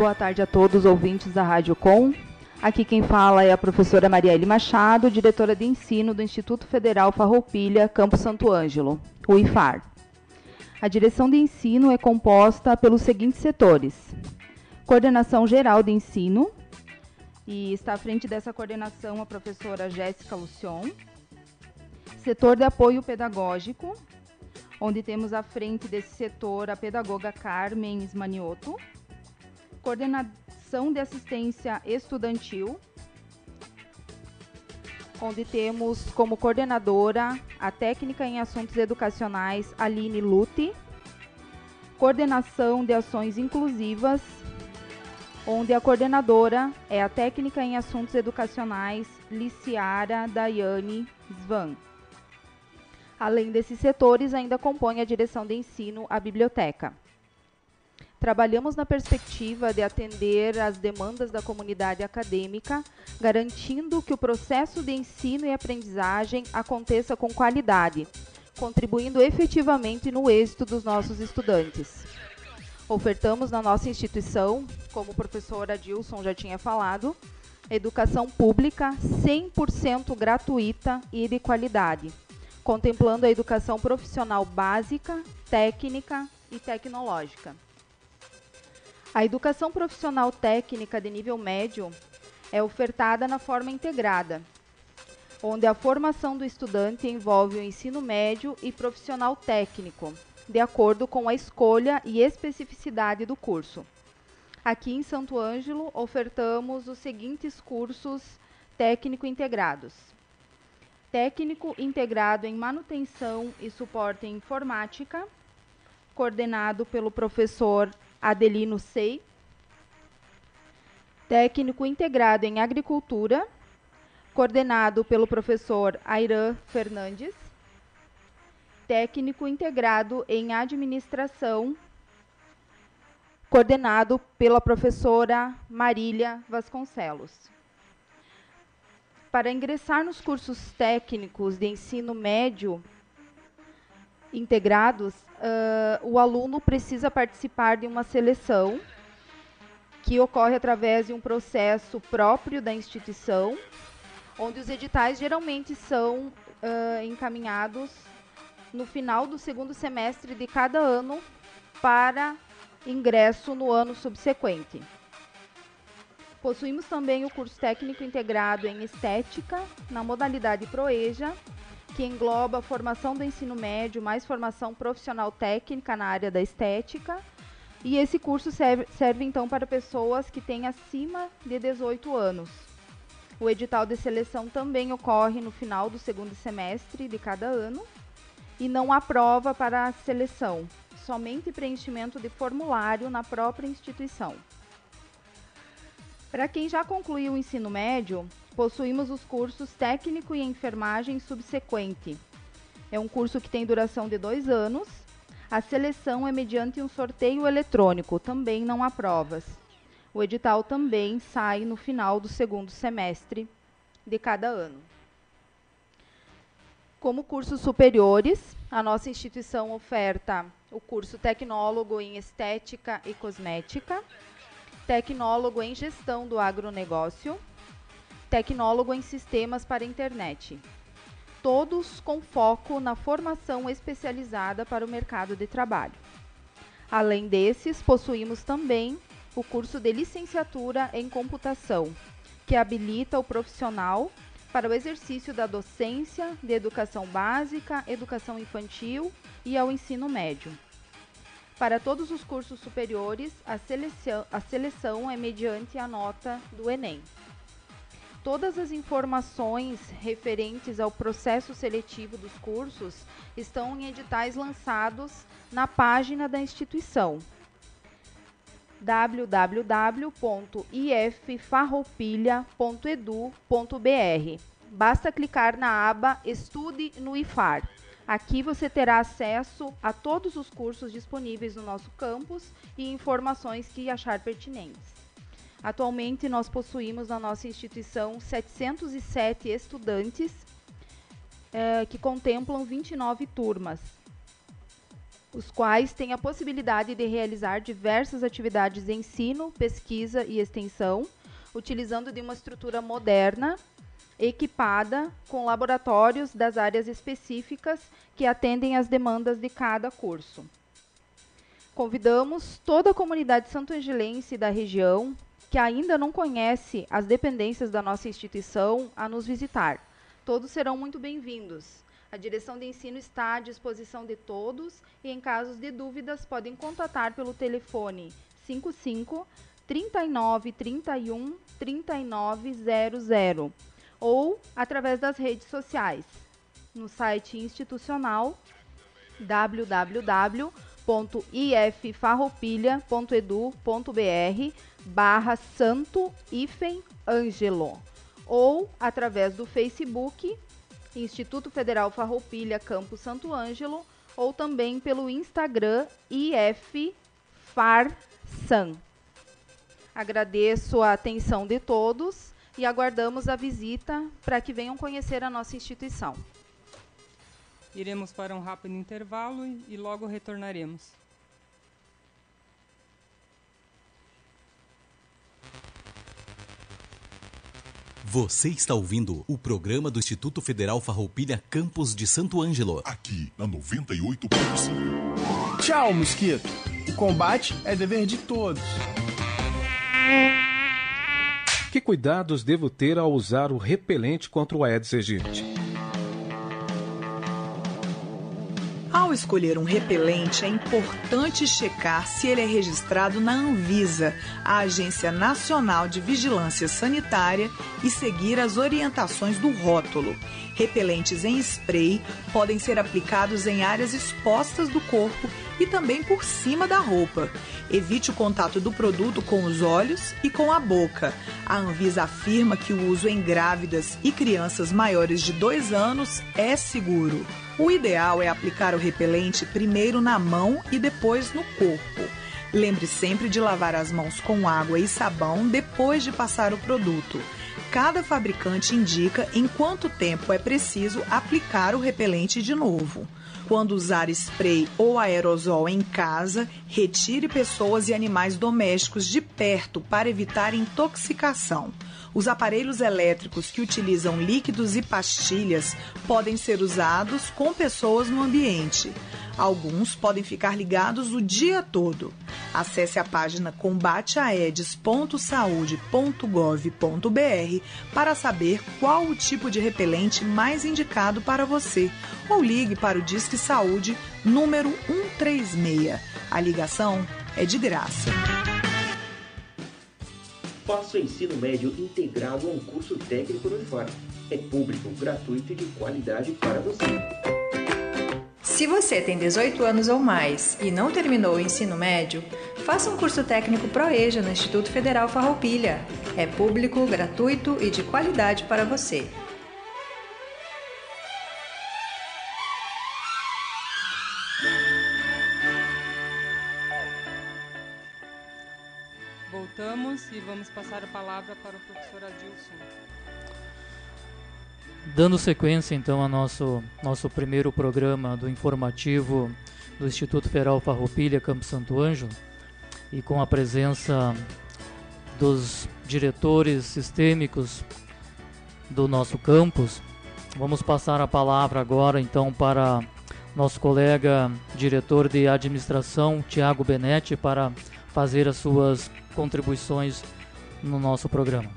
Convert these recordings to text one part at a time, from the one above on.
Boa tarde a todos os ouvintes da Rádio Com. Aqui quem fala é a professora Marielle Machado, diretora de ensino do Instituto Federal Farroupilha, Campo Santo Ângelo, o IFAR. A direção de ensino é composta pelos seguintes setores: Coordenação Geral de Ensino, e está à frente dessa coordenação a professora Jéssica Lucion. Setor de Apoio Pedagógico, onde temos à frente desse setor a pedagoga Carmen Ismanioto coordenação de assistência estudantil, onde temos como coordenadora a técnica em assuntos educacionais Aline Lute, coordenação de ações inclusivas, onde a coordenadora é a técnica em assuntos educacionais Liciara Daiane Svan. Além desses setores, ainda compõe a direção de ensino a biblioteca. Trabalhamos na perspectiva de atender às demandas da comunidade acadêmica, garantindo que o processo de ensino e aprendizagem aconteça com qualidade, contribuindo efetivamente no êxito dos nossos estudantes. Ofertamos na nossa instituição, como o professor Adilson já tinha falado, educação pública 100% gratuita e de qualidade, contemplando a educação profissional básica, técnica e tecnológica. A educação profissional técnica de nível médio é ofertada na forma integrada, onde a formação do estudante envolve o ensino médio e profissional técnico, de acordo com a escolha e especificidade do curso. Aqui em Santo Ângelo, ofertamos os seguintes cursos técnico integrados: Técnico integrado em manutenção e suporte em informática, coordenado pelo professor Adelino Sei, técnico integrado em agricultura, coordenado pelo professor Airan Fernandes, técnico integrado em administração, coordenado pela professora Marília Vasconcelos. Para ingressar nos cursos técnicos de ensino médio integrados, uh, o aluno precisa participar de uma seleção que ocorre através de um processo próprio da instituição, onde os editais geralmente são uh, encaminhados no final do segundo semestre de cada ano para ingresso no ano subsequente. Possuímos também o curso técnico integrado em estética, na modalidade Proeja, que engloba formação do ensino médio, mais formação profissional técnica na área da estética. E esse curso serve, serve então para pessoas que têm acima de 18 anos. O edital de seleção também ocorre no final do segundo semestre de cada ano e não há prova para a seleção, somente preenchimento de formulário na própria instituição. Para quem já concluiu o ensino médio, possuímos os cursos técnico e enfermagem subsequente. É um curso que tem duração de dois anos. A seleção é mediante um sorteio eletrônico, também não há provas. O edital também sai no final do segundo semestre de cada ano. Como cursos superiores, a nossa instituição oferta o curso Tecnólogo em Estética e Cosmética, Tecnólogo em Gestão do Agronegócio, tecnólogo em sistemas para internet. Todos com foco na formação especializada para o mercado de trabalho. Além desses, possuímos também o curso de licenciatura em computação, que habilita o profissional para o exercício da docência de educação básica, educação infantil e ao ensino médio. Para todos os cursos superiores, a seleção, a seleção é mediante a nota do Enem. Todas as informações referentes ao processo seletivo dos cursos estão em editais lançados na página da instituição www.iffarroupilha.edu.br. Basta clicar na aba Estude no IFAR. Aqui você terá acesso a todos os cursos disponíveis no nosso campus e informações que achar pertinentes. Atualmente, nós possuímos na nossa instituição 707 estudantes eh, que contemplam 29 turmas, os quais têm a possibilidade de realizar diversas atividades de ensino, pesquisa e extensão, utilizando de uma estrutura moderna, equipada com laboratórios das áreas específicas que atendem às demandas de cada curso. Convidamos toda a comunidade santo-angelense da região que ainda não conhece as dependências da nossa instituição a nos visitar. Todos serão muito bem-vindos. A direção de ensino está à disposição de todos e, em casos de dúvidas, podem contatar pelo telefone 55 39 31 3900 ou através das redes sociais no site institucional www.iffarroupilha.edu.br barra Santo Ifen Ângelo ou através do Facebook Instituto Federal Farroupilha Campo Santo Ângelo ou também pelo Instagram IFFarsan. Agradeço a atenção de todos e aguardamos a visita para que venham conhecer a nossa instituição. Iremos para um rápido intervalo e logo retornaremos. Você está ouvindo o programa do Instituto Federal Farroupilha Campos de Santo Ângelo. Aqui na 98.5. Tchau, mosquito. O combate é dever de todos. Que cuidados devo ter ao usar o repelente contra o Aedes aegypti? Ao escolher um repelente, é importante checar se ele é registrado na Anvisa, a Agência Nacional de Vigilância Sanitária, e seguir as orientações do rótulo. Repelentes em spray podem ser aplicados em áreas expostas do corpo e também por cima da roupa. Evite o contato do produto com os olhos e com a boca. A Anvisa afirma que o uso em grávidas e crianças maiores de 2 anos é seguro. O ideal é aplicar o repelente primeiro na mão e depois no corpo. Lembre sempre de lavar as mãos com água e sabão depois de passar o produto. Cada fabricante indica em quanto tempo é preciso aplicar o repelente de novo. Quando usar spray ou aerosol em casa, retire pessoas e animais domésticos de perto para evitar intoxicação. Os aparelhos elétricos que utilizam líquidos e pastilhas podem ser usados com pessoas no ambiente. Alguns podem ficar ligados o dia todo. Acesse a página combateaedes.saude.gov.br para saber qual o tipo de repelente mais indicado para você ou ligue para o Disque Saúde número 136. A ligação é de graça. Faça o ensino médio integrado a um curso técnico no IFAR. É público, gratuito e de qualidade para você. Se você tem 18 anos ou mais e não terminou o ensino médio, faça um curso técnico ProEja no Instituto Federal Farroupilha. É público, gratuito e de qualidade para você. Vamos passar a palavra para o professor Adilson. Dando sequência então ao nosso, nosso primeiro programa do informativo do Instituto Federal Farroupilha Campo Santo Ângelo e com a presença dos diretores sistêmicos do nosso campus, vamos passar a palavra agora então para nosso colega diretor de administração, Tiago Benetti, para fazer as suas contribuições no nosso programa.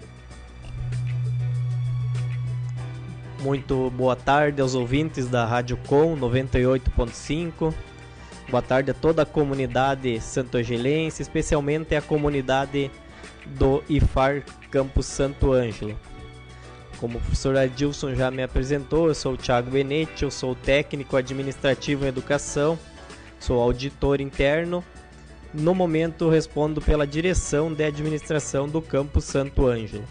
Muito boa tarde aos ouvintes da Rádio Com 98.5. Boa tarde a toda a comunidade santo-angelense, especialmente a comunidade do IFAR Campus Santo Ângelo. como o professor Adilson já me apresentou, eu sou o Thiago Benetti, eu sou técnico administrativo em educação, sou auditor interno. No momento respondo pela direção de administração do campus Santo Ângelo.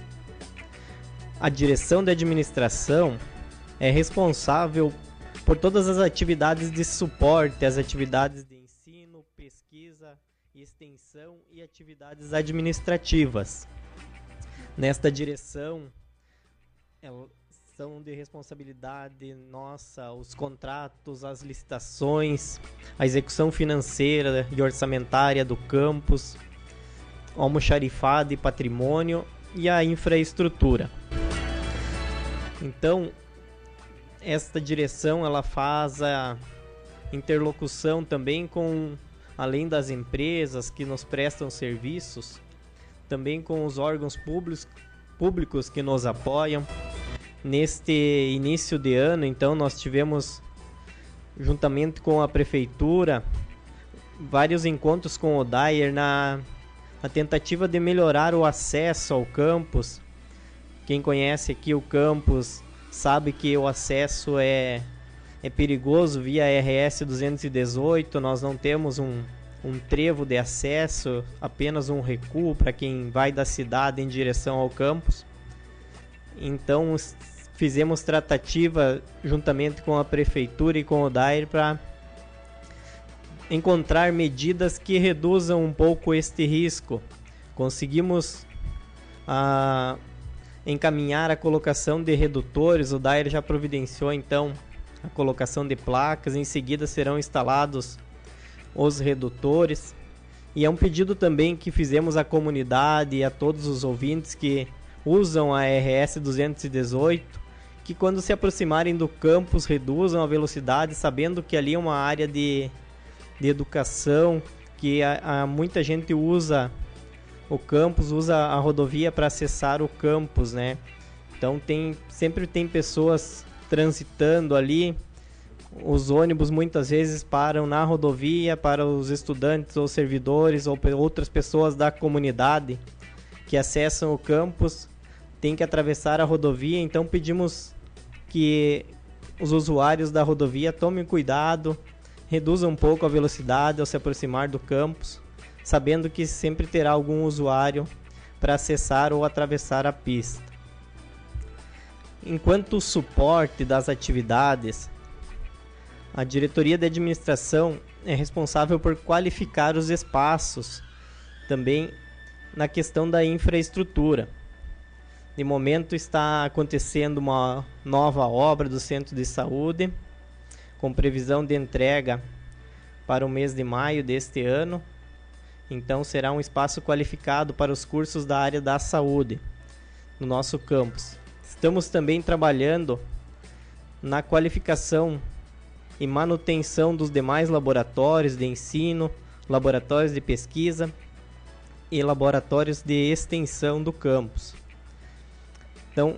A direção de administração é responsável por todas as atividades de suporte, as atividades de ensino, pesquisa, extensão e atividades administrativas. Nesta direção, são de responsabilidade nossa os contratos, as licitações, a execução financeira e orçamentária do campus, almoxarifado e patrimônio e a infraestrutura. Então, esta direção ela faz a interlocução também com além das empresas que nos prestam serviços, também com os órgãos públicos, públicos que nos apoiam. Neste início de ano, então, nós tivemos, juntamente com a prefeitura, vários encontros com o Dyer na, na tentativa de melhorar o acesso ao campus. Quem conhece aqui o campus sabe que o acesso é, é perigoso via RS 218, nós não temos um, um trevo de acesso, apenas um recuo para quem vai da cidade em direção ao campus. Então fizemos tratativa juntamente com a prefeitura e com o DAIR para encontrar medidas que reduzam um pouco este risco. Conseguimos ah, encaminhar a colocação de redutores. O DAIR já providenciou então a colocação de placas, em seguida serão instalados os redutores. E é um pedido também que fizemos à comunidade e a todos os ouvintes que usam a RS 218 que quando se aproximarem do campus reduzam a velocidade, sabendo que ali é uma área de, de educação, que a, a muita gente usa o campus usa a rodovia para acessar o campus, né? Então tem sempre tem pessoas transitando ali. Os ônibus muitas vezes param na rodovia para os estudantes ou servidores ou outras pessoas da comunidade que acessam o campus tem que atravessar a rodovia, então pedimos que os usuários da rodovia tomem cuidado, reduzam um pouco a velocidade ao se aproximar do campus sabendo que sempre terá algum usuário para acessar ou atravessar a pista. Enquanto o suporte das atividades, a diretoria de administração é responsável por qualificar os espaços, também na questão da infraestrutura. De momento está acontecendo uma nova obra do centro de saúde, com previsão de entrega para o mês de maio deste ano. Então será um espaço qualificado para os cursos da área da saúde no nosso campus. Estamos também trabalhando na qualificação e manutenção dos demais laboratórios de ensino, laboratórios de pesquisa e laboratórios de extensão do campus. Então,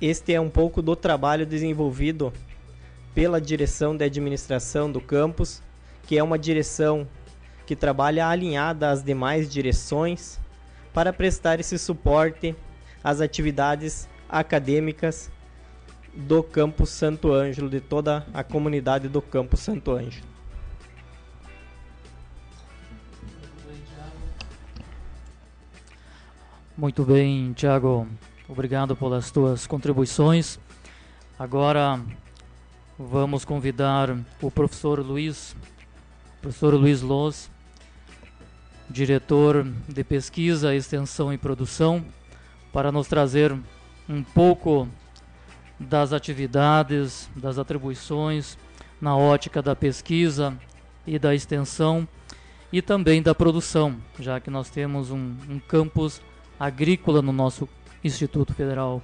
este é um pouco do trabalho desenvolvido pela direção de administração do campus, que é uma direção que trabalha alinhada às demais direções para prestar esse suporte às atividades acadêmicas do Campo Santo Ângelo, de toda a comunidade do Campo Santo Ângelo. Muito bem, Tiago. Obrigado pelas tuas contribuições. Agora vamos convidar o professor Luiz, professor Luiz Loz, diretor de pesquisa, extensão e produção, para nos trazer um pouco das atividades, das atribuições na ótica da pesquisa e da extensão e também da produção, já que nós temos um, um campus agrícola no nosso Instituto Federal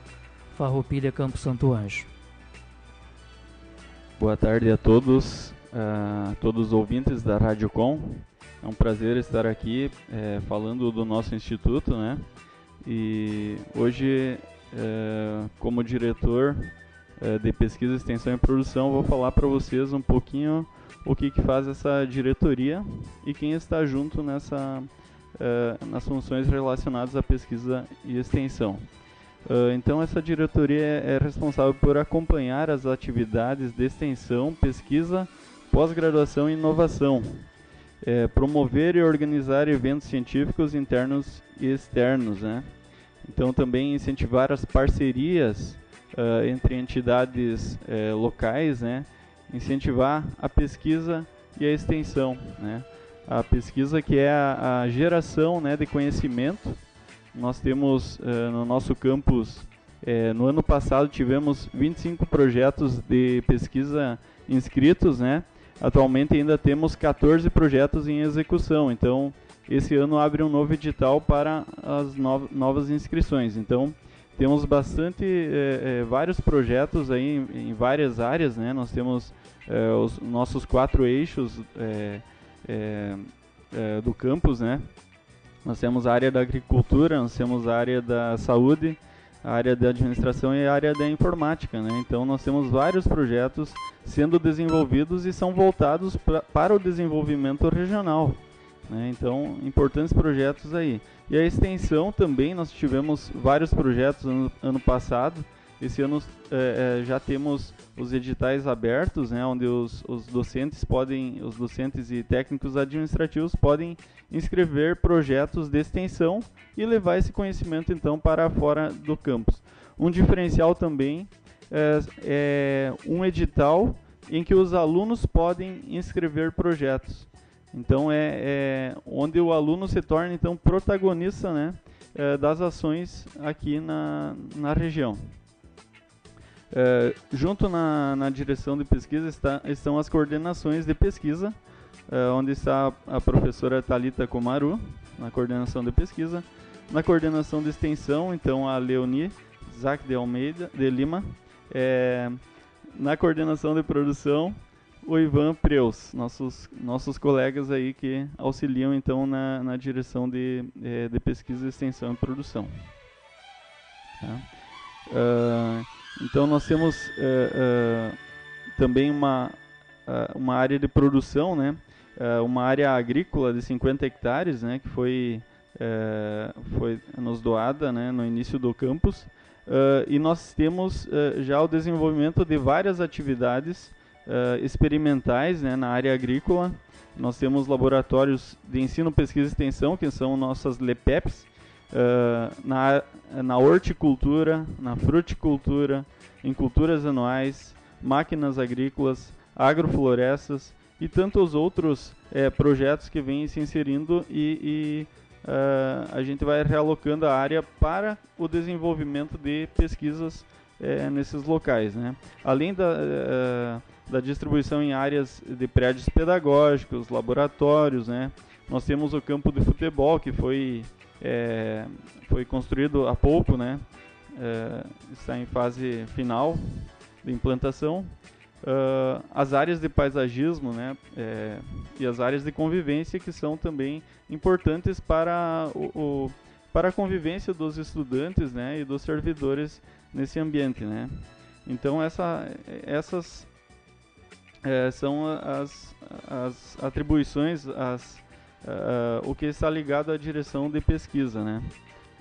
Farroupilha Campo Santo Anjo. Boa tarde a todos, a todos os ouvintes da Rádio Com. É um prazer estar aqui é, falando do nosso instituto, né? E hoje, é, como diretor é, de pesquisa, extensão e produção, vou falar para vocês um pouquinho o que, que faz essa diretoria e quem está junto nessa, é, nas funções relacionadas à pesquisa e extensão. Uh, então, essa diretoria é, é responsável por acompanhar as atividades de extensão, pesquisa, pós-graduação e inovação, é, promover e organizar eventos científicos internos e externos, né? Então, também incentivar as parcerias uh, entre entidades uh, locais, né? Incentivar a pesquisa e a extensão, né? A pesquisa que é a, a geração né, de conhecimento nós temos uh, no nosso campus, uh, no ano passado tivemos 25 projetos de pesquisa inscritos, né? Atualmente ainda temos 14 projetos em execução, então esse ano abre um novo edital para as no novas inscrições. Então temos bastante, eh, vários projetos aí em, em, várias áreas, né? Nós temos os nossos quatro eixos do campus, né? Nós temos a área da agricultura, nós temos a área da saúde, a área da administração e a área da informática. Né? Então nós temos vários projetos sendo desenvolvidos e são voltados pra, para o desenvolvimento regional. Né? Então, importantes projetos aí. E a extensão também, nós tivemos vários projetos ano, ano passado. Esse ano é, é, já temos os editais abertos, né, onde os, os docentes podem, os docentes e técnicos administrativos podem inscrever projetos de extensão e levar esse conhecimento então para fora do campus. Um diferencial também é, é um edital em que os alunos podem inscrever projetos. Então é, é onde o aluno se torna então protagonista, né, é, das ações aqui na, na região. É, junto na, na, direção de pesquisa está, estão as coordenações de pesquisa, é, onde está a professora Talita Komaru, na coordenação de pesquisa. Na coordenação de extensão, então, a Leonie Zac de Almeida, de Lima. É, na coordenação de produção, o Ivan Preus, nossos, nossos colegas aí que auxiliam, então, na, na direção de, é, de pesquisa, extensão e produção. Tá? Uh, então nós temos uh, uh, também uma, uh, uma área de produção, né? uma área agrícola de 50 hectares, né? que foi, foi nos doada né? no início do campus. e nós temos já o desenvolvimento de várias atividades experimentais né? na área agrícola. Nós temos laboratórios de ensino, pesquisa e extensão, que são nossas LEPEPs, uh, na, na horticultura, na fruticultura, em culturas anuais, máquinas agrícolas, agroflorestas e tantos outros é, projetos que vêm se inserindo e, e uh, a gente vai realocando a área para o desenvolvimento de pesquisas é, nesses locais. Né? Além da, uh, da distribuição em áreas de prédios pedagógicos, laboratórios, né? nós temos o campo de futebol que foi é, foi construído há pouco, né? É, está em fase final de implantação. Uh, as áreas de paisagismo né, é, e as áreas de convivência que são também importantes para, o, o, para a convivência dos estudantes né, e dos servidores nesse ambiente. Né. Então essa, essas é, são as, as atribuições, as, uh, o que está ligado à direção de pesquisa, né?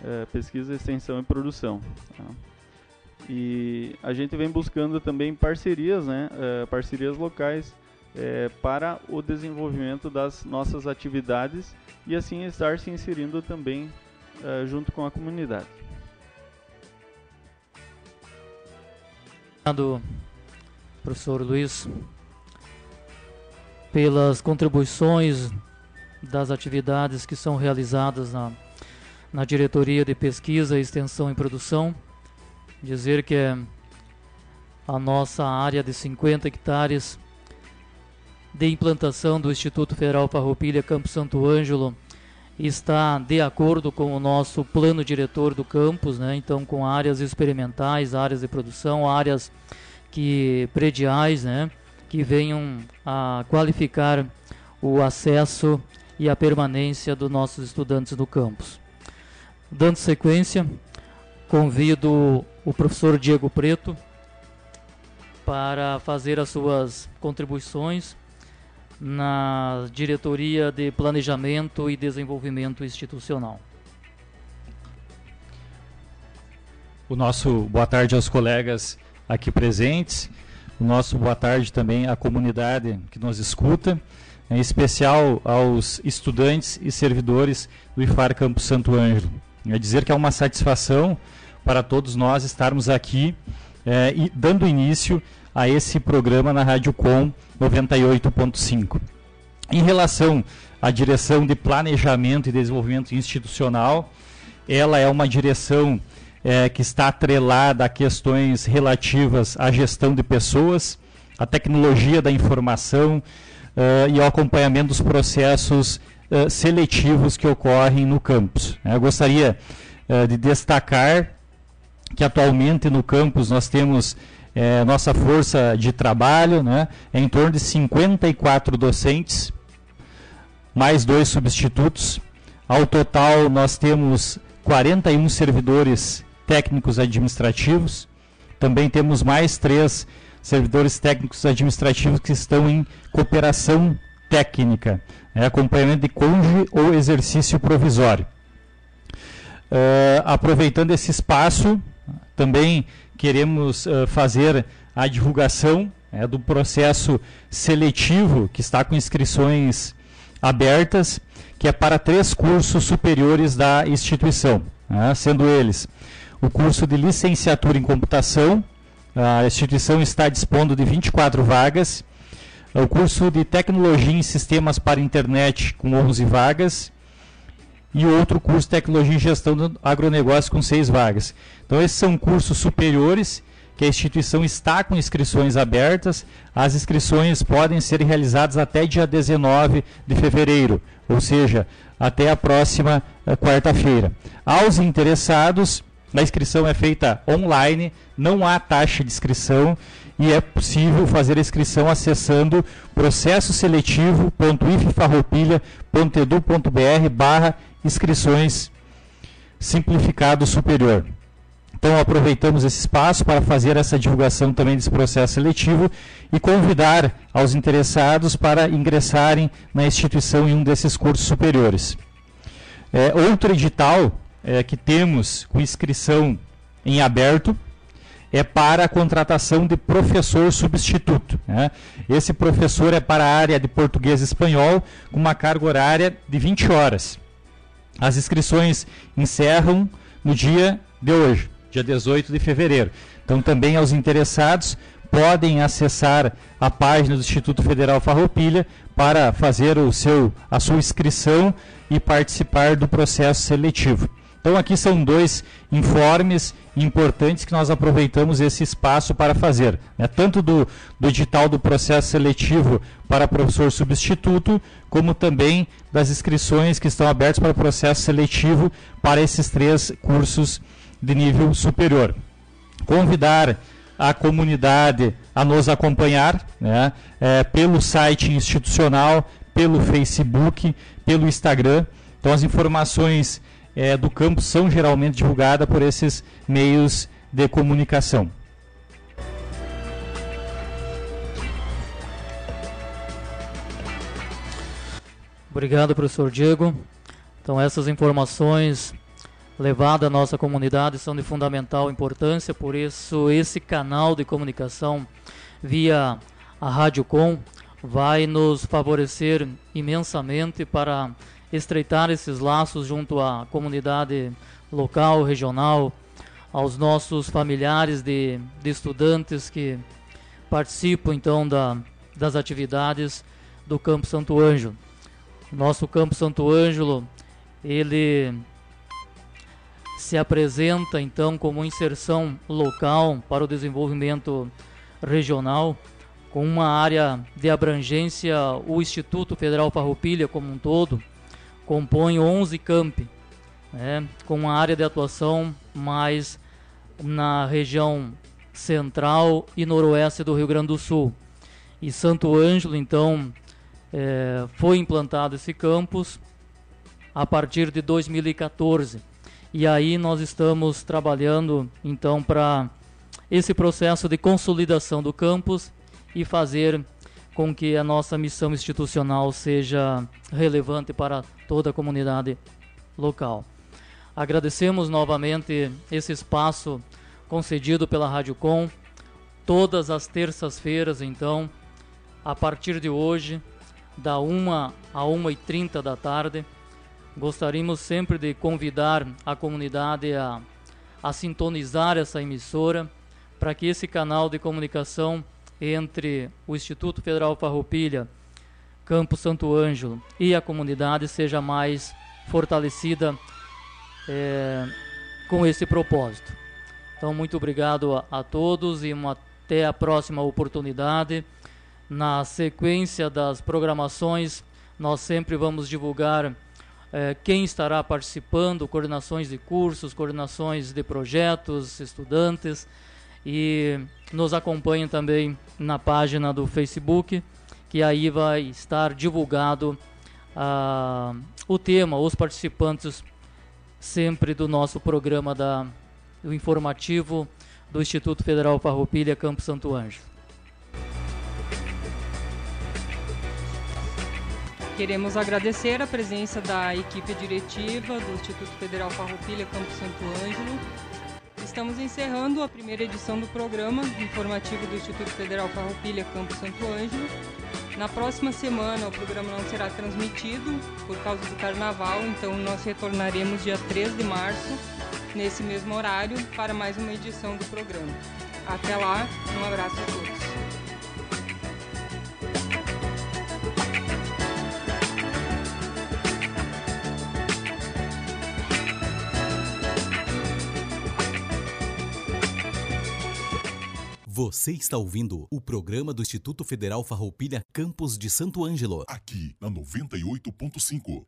Uh, pesquisa, extensão e produção. Tá? E a gente vem buscando também parcerias, né? Uh, parcerias locais para o desenvolvimento das nossas atividades e assim estar se inserindo também junto com a comunidade. Obrigado, professor Luiz, pelas contribuições das atividades que são realizadas na, na diretoria de pesquisa, extensão e produção. Dizer que a nossa área de 50 hectares de implantação do Instituto Federal Farroupilha Campo Santo Ângelo está de acordo com o nosso plano diretor do campus, né? então com áreas experimentais, áreas de produção, áreas que prediais, né? que venham a qualificar o acesso e a permanência dos nossos estudantes no campus. Dando sequência, convido o professor Diego Preto para fazer as suas contribuições na diretoria de Planejamento e Desenvolvimento Institucional. o nosso boa tarde aos colegas aqui presentes, o nosso boa tarde também à comunidade que nos escuta, em especial aos estudantes e servidores do IFAR Campo Santo Ângelo. É dizer que é uma satisfação para todos nós estarmos aqui é, e dando início a esse programa na Rádio Com 98.5. Em relação à direção de planejamento e desenvolvimento institucional, ela é uma direção é, que está atrelada a questões relativas à gestão de pessoas, à tecnologia da informação uh, e ao acompanhamento dos processos uh, seletivos que ocorrem no campus. Eu gostaria uh, de destacar que atualmente no campus nós temos nossa força de trabalho, né, é em torno de 54 docentes, mais dois substitutos. Ao total, nós temos 41 servidores técnicos administrativos. Também temos mais três servidores técnicos administrativos que estão em cooperação técnica, né, acompanhamento de cônjuge ou exercício provisório. Uh, aproveitando esse espaço, também queremos uh, fazer a divulgação é, do processo seletivo que está com inscrições abertas, que é para três cursos superiores da instituição, né, sendo eles o curso de licenciatura em computação, a instituição está dispondo de 24 vagas, o curso de tecnologia em sistemas para internet com 11 vagas, e outro curso de tecnologia em gestão do agronegócio com 6 vagas. Então, esses são cursos superiores que a instituição está com inscrições abertas. As inscrições podem ser realizadas até dia 19 de fevereiro, ou seja, até a próxima eh, quarta-feira. Aos interessados, a inscrição é feita online, não há taxa de inscrição e é possível fazer a inscrição acessando processoseletivo.iffarroupilha.edu.br barra inscrições simplificado superior. Então aproveitamos esse espaço para fazer essa divulgação também desse processo seletivo e convidar aos interessados para ingressarem na instituição em um desses cursos superiores. É, outro edital é, que temos com inscrição em aberto é para a contratação de professor substituto. Né? Esse professor é para a área de português e espanhol, com uma carga horária de 20 horas. As inscrições encerram no dia de hoje dia 18 de fevereiro. Então, também aos interessados podem acessar a página do Instituto Federal Farroupilha para fazer o seu, a sua inscrição e participar do processo seletivo. Então, aqui são dois informes importantes que nós aproveitamos esse espaço para fazer, né? tanto do, do edital do processo seletivo para professor substituto, como também das inscrições que estão abertas para o processo seletivo para esses três cursos de nível superior. Convidar a comunidade a nos acompanhar né, é, pelo site institucional, pelo Facebook, pelo Instagram. Então, as informações é, do campo são geralmente divulgadas por esses meios de comunicação. Obrigado, professor Diego. Então, essas informações levado à nossa comunidade são de fundamental importância, por isso esse canal de comunicação via a Rádio Com vai nos favorecer imensamente para estreitar esses laços junto à comunidade local, regional, aos nossos familiares de, de estudantes que participam então da, das atividades do Campo Santo Ângelo. Nosso Campo Santo Ângelo, ele se apresenta então como inserção local para o desenvolvimento regional, com uma área de abrangência, o Instituto Federal Farroupilha como um todo compõe 11 campi, né, com uma área de atuação mais na região central e noroeste do Rio Grande do Sul. E Santo Ângelo, então, é, foi implantado esse campus a partir de 2014 e aí nós estamos trabalhando então para esse processo de consolidação do campus e fazer com que a nossa missão institucional seja relevante para toda a comunidade local. Agradecemos novamente esse espaço concedido pela Rádio Com, todas as terças-feiras, então, a partir de hoje, da 1 a 1h30 da tarde. Gostaríamos sempre de convidar a comunidade a, a sintonizar essa emissora para que esse canal de comunicação entre o Instituto Federal Farroupilha, Campo Santo Ângelo e a comunidade seja mais fortalecida é, com esse propósito. Então, muito obrigado a, a todos e uma, até a próxima oportunidade. Na sequência das programações, nós sempre vamos divulgar é, quem estará participando, coordenações de cursos, coordenações de projetos, estudantes e nos acompanhem também na página do Facebook, que aí vai estar divulgado uh, o tema, os participantes sempre do nosso programa da, do informativo do Instituto Federal Farroupilha Campo Santo Anjo. Queremos agradecer a presença da equipe diretiva do Instituto Federal Farroupilha Campo Santo Ângelo. Estamos encerrando a primeira edição do programa informativo do Instituto Federal Farroupilha Campo Santo Ângelo. Na próxima semana o programa não será transmitido por causa do carnaval, então nós retornaremos dia 3 de março, nesse mesmo horário, para mais uma edição do programa. Até lá, um abraço a todos. Você está ouvindo o programa do Instituto Federal Farroupilha Campos de Santo Ângelo. Aqui na 98.5.